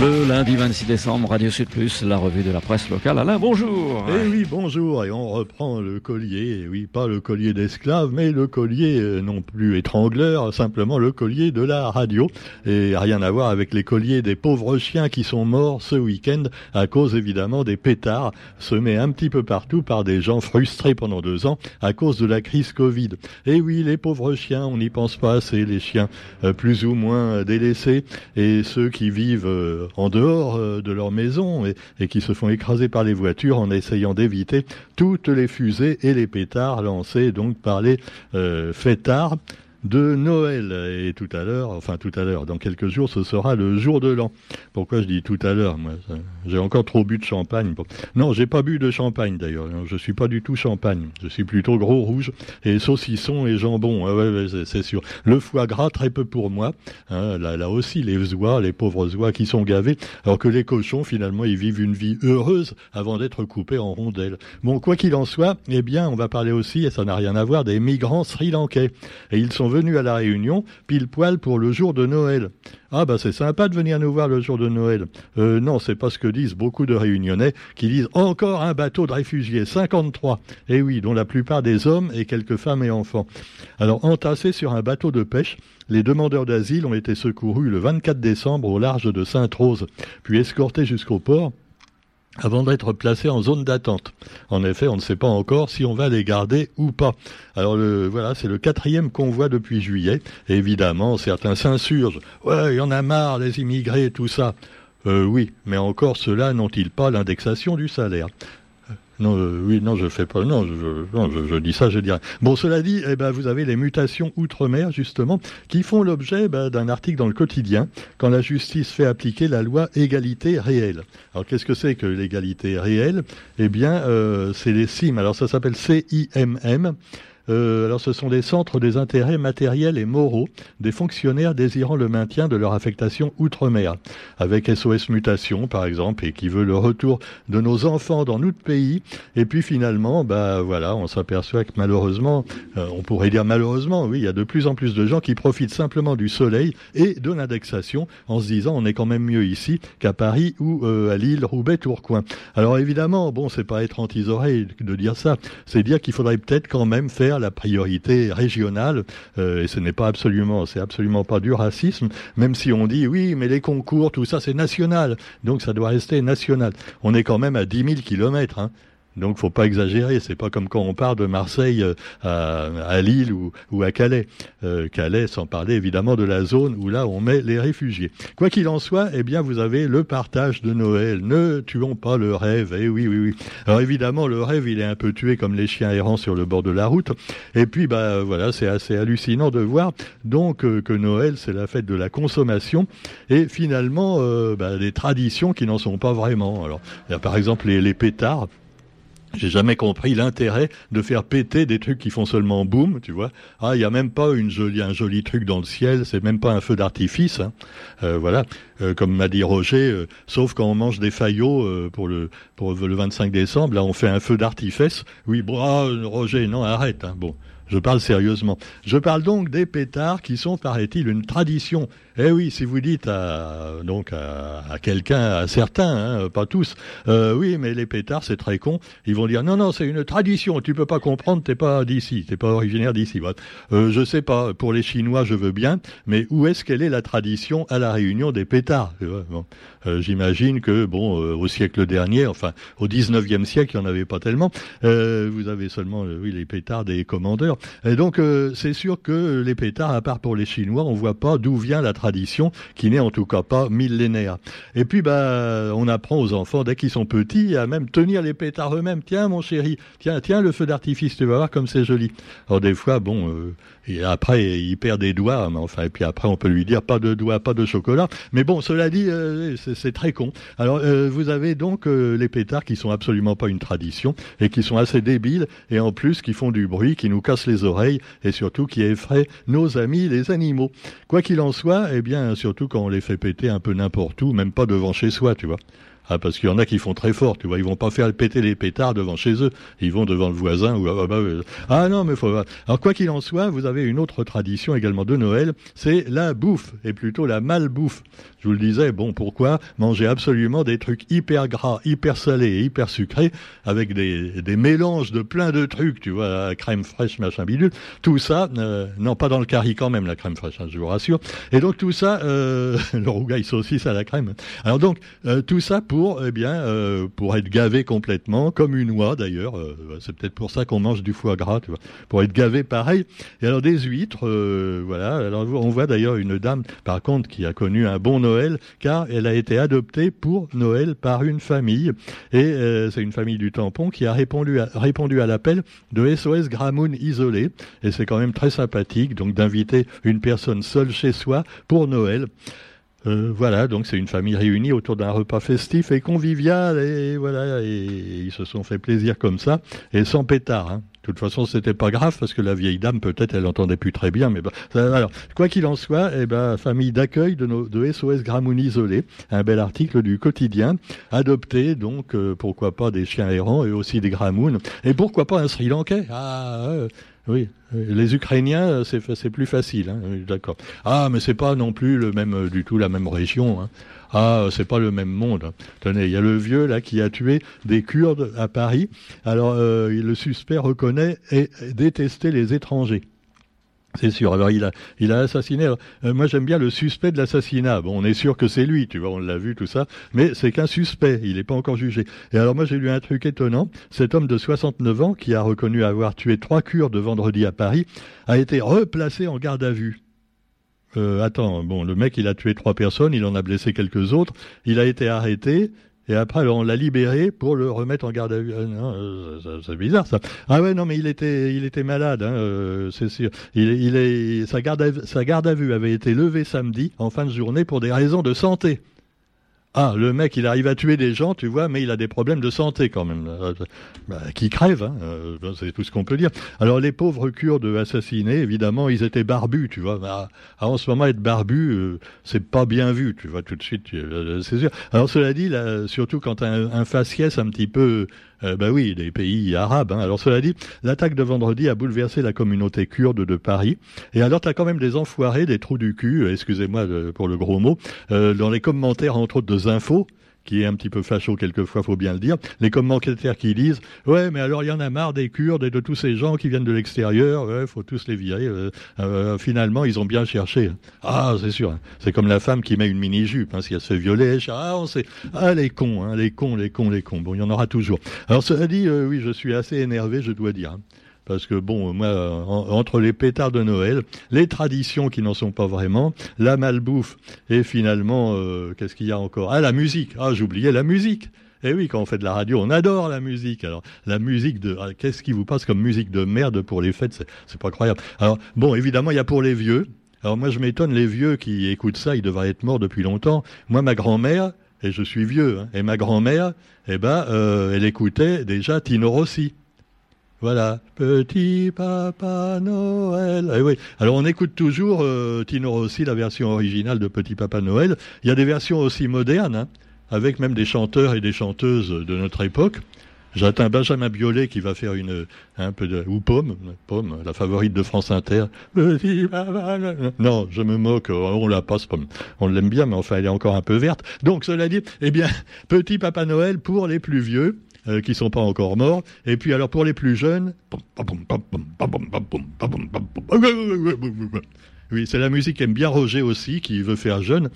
Le lundi 26 décembre, Radio Sud Plus, la revue de la presse locale. Alain, bonjour. Eh oui, bonjour. Et on reprend le collier. Eh oui, pas le collier d'esclave, mais le collier euh, non plus étrangleur, simplement le collier de la radio. Et rien à voir avec les colliers des pauvres chiens qui sont morts ce week-end à cause évidemment des pétards semés un petit peu partout par des gens frustrés pendant deux ans à cause de la crise Covid. Eh oui, les pauvres chiens, on n'y pense pas assez, les chiens euh, plus ou moins délaissés et ceux qui vivent euh, en dehors euh, de leur maison et, qui se font écraser par les voitures en essayant d'éviter toutes les fusées et les pétards lancés donc par les euh, fêtards de Noël. Et tout à l'heure, enfin tout à l'heure, dans quelques jours, ce sera le jour de l'an. Pourquoi je dis tout à l'heure Moi, j'ai encore trop bu de champagne. Non, j'ai pas bu de champagne d'ailleurs. Je suis pas du tout champagne. Je suis plutôt gros rouge et saucisson et jambon. Ah ouais, c'est sûr. Le foie gras très peu pour moi. Hein, là, là aussi, les oies, les pauvres oies qui sont gavés, alors que les cochons finalement ils vivent une vie heureuse avant d'être coupés en rondelles. Bon, quoi qu'il en soit, eh bien, on va parler aussi, et ça n'a rien à voir, des migrants sri-lankais. Et ils sont venu à la Réunion pile poil pour le jour de Noël. Ah bah c'est sympa de venir nous voir le jour de Noël. Euh, non, c'est pas ce que disent beaucoup de Réunionnais qui disent encore un bateau de réfugiés, 53. Et eh oui, dont la plupart des hommes et quelques femmes et enfants. Alors entassés sur un bateau de pêche, les demandeurs d'asile ont été secourus le 24 décembre au large de Sainte-Rose, puis escortés jusqu'au port avant d'être placés en zone d'attente. En effet, on ne sait pas encore si on va les garder ou pas. Alors le, voilà, c'est le quatrième convoi depuis juillet. évidemment, certains s'insurgent. Ouais, il y en a marre, les immigrés, tout ça. Euh, oui, mais encore ceux-là n'ont-ils pas l'indexation du salaire? Non, euh, oui, non, je fais pas. Non, je, je, dis ça, je dis rien. Bon, cela dit, eh ben, vous avez les mutations outre-mer justement qui font l'objet ben, d'un article dans le quotidien quand la justice fait appliquer la loi égalité réelle. Alors, qu'est-ce que c'est que l'égalité réelle? Eh bien, euh, c'est les CIM. Alors, ça s'appelle CIMM. Euh, alors ce sont des centres des intérêts matériels et moraux des fonctionnaires désirant le maintien de leur affectation outre-mer, avec SOS Mutation par exemple, et qui veut le retour de nos enfants dans notre pays. Et puis finalement, bah voilà, on s'aperçoit que malheureusement, euh, on pourrait dire malheureusement, oui, il y a de plus en plus de gens qui profitent simplement du soleil et de l'indexation en se disant on est quand même mieux ici qu'à Paris ou euh, à Lille, Roubaix, Tourcoing. Alors évidemment, bon, c'est pas être anti-oreille de dire ça, c'est dire qu'il faudrait peut-être quand même faire la priorité régionale, euh, et ce n'est pas absolument, c'est absolument pas du racisme, même si on dit oui, mais les concours, tout ça, c'est national, donc ça doit rester national. On est quand même à 10 000 kilomètres. Hein. Donc, faut pas exagérer. C'est pas comme quand on part de Marseille euh, à, Lille ou, à Calais. Euh, Calais, sans parler évidemment de la zone où là on met les réfugiés. Quoi qu'il en soit, eh bien, vous avez le partage de Noël. Ne tuons pas le rêve. Eh oui, oui, oui. Alors évidemment, le rêve, il est un peu tué comme les chiens errants sur le bord de la route. Et puis, bah voilà, c'est assez hallucinant de voir donc euh, que Noël, c'est la fête de la consommation et finalement bah, des traditions qui n'en sont pas vraiment. Il par exemple les pétards. J'ai jamais compris l'intérêt de faire péter des trucs qui font seulement boum, tu vois. Ah, il y a même pas une jolie, un joli truc dans le ciel, c'est même pas un feu d'artifice, hein. euh, voilà. Euh, comme m'a dit Roger, euh, sauf quand on mange des faillots pour le pour le 25 décembre, là on fait un feu d'artifice. Oui, bon, ah, Roger, non, arrête. Hein. Bon, je parle sérieusement. Je parle donc des pétards qui sont, paraît-il, une tradition. Eh oui, si vous dites à, donc à, quelqu'un, à certains, hein, pas tous, euh, oui, mais les pétards, c'est très con. Ils vont dire non, non, c'est une tradition. Tu peux pas comprendre, t'es pas d'ici, t'es pas originaire d'ici. Euh, je sais pas. Pour les Chinois, je veux bien, mais où est-ce qu'elle est la tradition à la réunion des pétards? Euh, J'imagine que bon, euh, au siècle dernier, enfin au 19e siècle, il n'y en avait pas tellement. vous avez seulement, oui, les pétards des commandeurs. Et donc, euh, c'est sûr que les pétards, à part pour les Chinois, on voit pas d'où vient la tradition, qui n'est en tout cas pas millénaire. Et puis, bah, on apprend aux enfants, dès qu'ils sont petits, à même tenir les pétards eux-mêmes. Tiens, mon chéri, tiens, tiens, le feu d'artifice, tu vas voir comme c'est joli. Alors, des fois, bon, euh, et après, il perd des doigts, mais enfin, et puis après, on peut lui dire pas de doigts, pas de chocolat. Mais bon, cela dit, euh, c'est très con. Alors, vous avez donc les pétards qui sont absolument pas une tradition et qui sont assez débiles et en plus qui font du bruit, qui nous cassent les oreilles et surtout qui effraie nos amis les animaux. Quoi qu'il en soit, eh bien, surtout quand on les fait péter un peu n'importe où, même pas devant chez soi, tu vois. Ah, parce qu'il y en a qui font très fort, tu vois. Ils vont pas faire péter les pétards devant chez eux. Ils vont devant le voisin ou ah, bah, ah non, mais faut. Alors quoi qu'il en soit, vous avez une autre tradition également de Noël, c'est la bouffe et plutôt la malbouffe. Je vous le disais, bon, pourquoi manger absolument des trucs hyper gras, hyper salés et hyper sucrés avec des, mélanges de plein de trucs, tu vois, crème fraîche, machin bidule. Tout ça, euh, non pas dans le curry quand même la crème fraîche, hein, je vous rassure. Et donc tout ça, euh, le rougail saucisse à la crème. Alors donc euh, tout ça pour pour, eh bien, euh, pour être gavé complètement, comme une oie d'ailleurs. Euh, c'est peut-être pour ça qu'on mange du foie gras, tu vois, pour être gavé pareil. Et alors des huîtres, euh, voilà. Alors on voit d'ailleurs une dame, par contre, qui a connu un bon Noël, car elle a été adoptée pour Noël par une famille, et c'est une famille du tampon qui a répondu à, répondu à l'appel de SOS Gramoun isolé. Et c'est quand même très sympathique, donc d'inviter une personne seule chez soi pour Noël. Euh, voilà, donc c'est une famille réunie autour d'un repas festif et convivial, et voilà, et ils se sont fait plaisir comme ça, et sans pétard. Hein. De toute façon, c'était pas grave parce que la vieille dame, peut-être, elle entendait plus très bien. Mais bah, alors, quoi qu'il en soit, eh ben, famille d'accueil de, SOS Gramoun isolé, un bel article du quotidien, adopté donc, euh, pourquoi pas des chiens errants et aussi des Gramoun, et pourquoi pas un Sri Lankais. Ah, oui, les Ukrainiens, c'est plus facile, hein, d'accord. Ah, mais c'est pas non plus le même euh, du tout la même région. Hein. Ah, c'est pas le même monde. Tenez, il y a le vieux là qui a tué des Kurdes à Paris. Alors, euh, le suspect reconnaît et détestait les étrangers. C'est sûr. Alors il a, assassiné. Euh, moi j'aime bien le suspect de l'assassinat. Bon, on est sûr que c'est lui, tu vois, on l'a vu tout ça, mais c'est qu'un suspect. Il n'est pas encore jugé. Et alors moi j'ai lu un truc étonnant. Cet homme de 69 ans qui a reconnu avoir tué trois Kurdes vendredi à Paris a été replacé en garde à vue. Euh, attends, bon, le mec il a tué trois personnes, il en a blessé quelques autres. Il a été arrêté. Et après, on l'a libéré pour le remettre en garde à vue. Ah, euh, c'est bizarre ça. Ah ouais, non, mais il était, il était malade, hein, euh, c'est sûr. Il, est, sa garde, sa garde à vue avait été levée samedi en fin de journée pour des raisons de santé. Ah, le mec, il arrive à tuer des gens, tu vois, mais il a des problèmes de santé quand même. Euh, bah, qui crève, hein, euh, c'est tout ce qu'on peut dire. Alors les pauvres Kurdes assassinés, évidemment, ils étaient barbus, tu vois. Bah, ah, en ce moment, être barbu, euh, c'est pas bien vu, tu vois, tout de suite, c'est sûr. Alors cela dit, surtout quand un, un faciès un petit peu euh, bah oui, des pays arabes. Hein. Alors cela dit, l'attaque de vendredi a bouleversé la communauté kurde de Paris. Et alors tu as quand même des enfoirés, des trous du cul, euh, excusez-moi pour le gros mot, euh, dans les commentaires entre autres de Zinfo, qui est un petit peu facho quelquefois, faut bien le dire, les commentaires qui disent ouais mais alors il y en a marre des Kurdes et de tous ces gens qui viennent de l'extérieur, ouais, faut tous les virer. Euh, euh, finalement ils ont bien cherché. Ah c'est sûr, hein. c'est comme la femme qui met une mini jupe, hein, si elle se violer, ah on sait, ah les cons, hein, les cons, les cons, les cons. Bon il y en aura toujours. Alors cela dit, euh, oui je suis assez énervé, je dois dire. Parce que bon, moi, entre les pétards de Noël, les traditions qui n'en sont pas vraiment, la malbouffe et finalement, euh, qu'est-ce qu'il y a encore? Ah, la musique. Ah, j'oubliais la musique. Eh oui, quand on fait de la radio, on adore la musique. Alors, la musique de, ah, qu'est-ce qui vous passe comme musique de merde pour les fêtes? C'est pas croyable. Alors, bon, évidemment, il y a pour les vieux. Alors moi, je m'étonne, les vieux qui écoutent ça, ils devraient être morts depuis longtemps. Moi, ma grand-mère, et je suis vieux, hein, et ma grand-mère, eh ben, euh, elle écoutait déjà Tino Rossi. Voilà, petit papa Noël. Eh. Alors on écoute toujours euh, Tino Rossi, la version originale de Petit Papa Noël. Il y a des versions aussi modernes, hein, avec même des chanteurs et des chanteuses de notre époque. J'attends Benjamin Biolay qui va faire une un peu de ou Pomme, Pomme, la favorite de France Inter. Non, je me moque, on la passe Pomme. On l'aime bien, mais enfin elle est encore un peu verte. Donc cela dit, eh bien, Petit Papa Noël pour les plus vieux. Euh, qui sont pas encore morts. Et puis alors pour les plus jeunes, oui, c'est la musique qu'aime bien Roger aussi, qui veut faire jeune.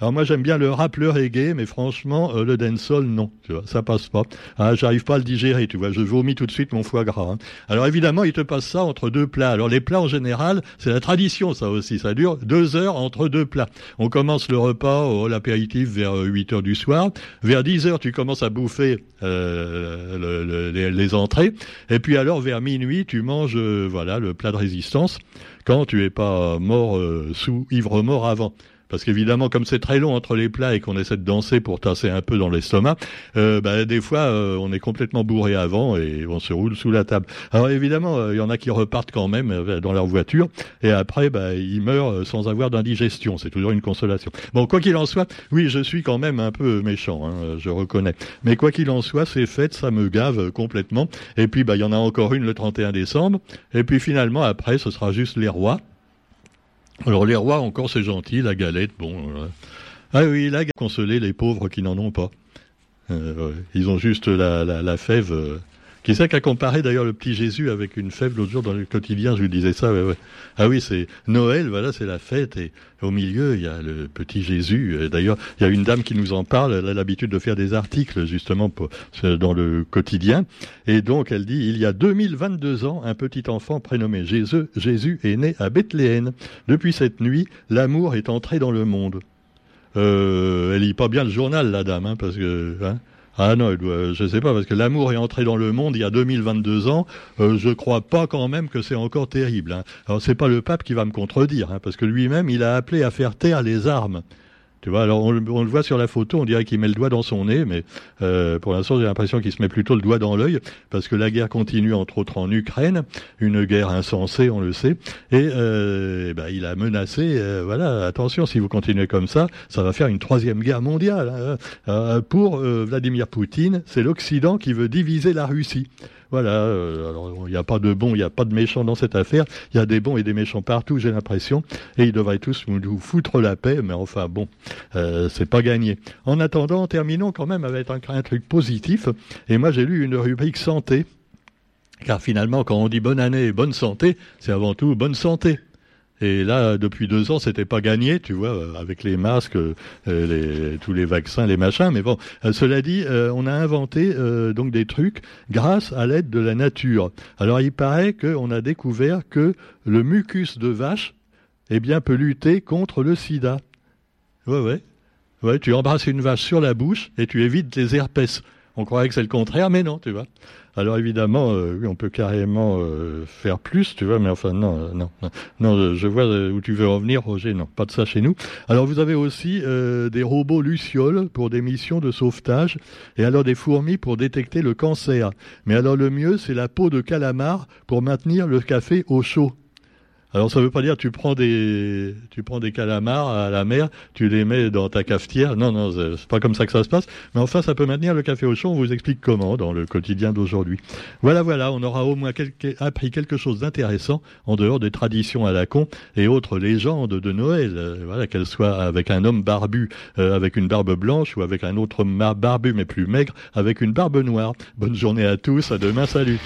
Alors moi j'aime bien le rap, le reggae, mais franchement euh, le dancehall non, tu vois, ça passe pas. Ah, j'arrive pas à le digérer, tu vois, je vomis tout de suite mon foie gras. Hein. Alors évidemment il te passe ça entre deux plats. Alors les plats en général, c'est la tradition ça aussi, ça dure deux heures entre deux plats. On commence le repas, ou l'apéritif vers 8 euh, heures du soir. Vers 10 heures tu commences à bouffer euh, les, entrées, et puis alors vers minuit tu manges voilà le plat de résistance quand tu es pas mort sous ivre mort avant parce qu'évidemment, comme c'est très long entre les plats et qu'on essaie de danser pour tasser un peu dans l'estomac, euh, bah, des fois, euh, on est complètement bourré avant et on se roule sous la table. Alors évidemment, euh, il y en a qui repartent quand même dans leur voiture et après, bah, ils meurent sans avoir d'indigestion. C'est toujours une consolation. Bon, quoi qu'il en soit, oui, je suis quand même un peu méchant, hein, je reconnais. Mais quoi qu'il en soit, ces fêtes, ça me gave complètement. Et puis, bah, il y en a encore une le 31 décembre. Et puis finalement, après, ce sera juste les rois. Alors les rois, encore c'est gentil, la galette, bon. Euh, ah oui, la galette, consoler les pauvres qui n'en ont pas. Euh, ils ont juste la, la, fève. Qui c'est qui a comparé d'ailleurs le petit Jésus avec une fève l'autre jour dans le quotidien? Je lui disais ça. Ouais, ouais. Ah oui, c'est Noël, voilà, c'est la fête et au milieu il y a le petit Jésus. D'ailleurs, il y a une dame qui nous en parle. Elle a l'habitude de faire des articles justement dans le quotidien. Et donc elle dit il y a 2022 ans, un petit enfant prénommé Jésus, Jésus est né à Bethléem. Depuis cette nuit, l'amour est entré dans le monde. Euh, elle lit pas bien le journal, la dame, hein, parce que hein, ah non, je ne sais pas, parce que l'amour est entré dans le monde il y a 2022 ans. Euh, je crois pas quand même que c'est encore terrible. Hein. Alors c'est pas le pape qui va me contredire, hein, parce que lui-même il a appelé à faire taire les armes. Tu vois, alors on, le voit sur la photo, on dirait qu'il met le doigt dans son nez, mais euh, pour l'instant j'ai l'impression qu'il se met plutôt le doigt dans l'œil, parce que la guerre continue entre autres en Ukraine, une guerre insensée, on le sait, et euh, ben, il a menacé, euh, voilà, attention, si vous continuez comme ça, ça va faire une troisième guerre mondiale. Hein. Euh, pour Vladimir Poutine, c'est l'Occident qui veut diviser la Russie. Voilà, euh, alors il n'y a pas de bons, il n'y a pas de méchants dans cette affaire. Il y a des bons et des méchants partout, j'ai l'impression. Et ils devraient tous nous foutre la paix, mais enfin bon, euh, c'est pas gagné. En attendant, terminons quand même avec un, un truc positif. Et moi j'ai lu une rubrique santé. Car finalement, quand on dit bonne année et bonne santé, c'est avant tout bonne santé. Et là, depuis deux ans, c'était pas gagné, tu vois, euh, avec les masques, euh, tous les vaccins, les machins. Mais bon, euh, cela dit, on a inventé donc des trucs grâce à l'aide de la nature. Alors, il paraît qu'on a découvert que le mucus de vache, eh bien, peut lutter contre le sida. Ouais, ouais. Ouais, tu embrasses une vache sur la bouche et tu évites les herpès. On croirait que c'est le contraire, mais non, tu vois. Alors évidemment, euh, oui, on peut carrément euh, faire plus, tu vois, mais enfin non, euh, non, non, je vois où tu veux en venir, Roger. Non, pas de ça chez nous. Alors vous avez aussi des robots lucioles pour des missions de sauvetage, et alors des fourmis pour détecter le cancer. Mais alors le mieux, c'est la peau de calamar pour maintenir le café au chaud. Alors ça veut pas dire tu prends des tu prends des calamars à la mer, tu les mets dans ta cafetière. Non non, c'est pas comme ça que ça se passe. Mais enfin, ça peut maintenir le café au chaud. On vous explique comment dans le quotidien d'aujourd'hui. Voilà voilà, on aura au moins appris quelque chose d'intéressant en dehors des traditions à la con et autres légendes de Noël. Euh, voilà, qu'elles soient avec un homme barbu euh, avec une barbe blanche ou avec un autre barbu mais plus maigre avec une barbe noire. Bonne journée à tous. À demain. Salut.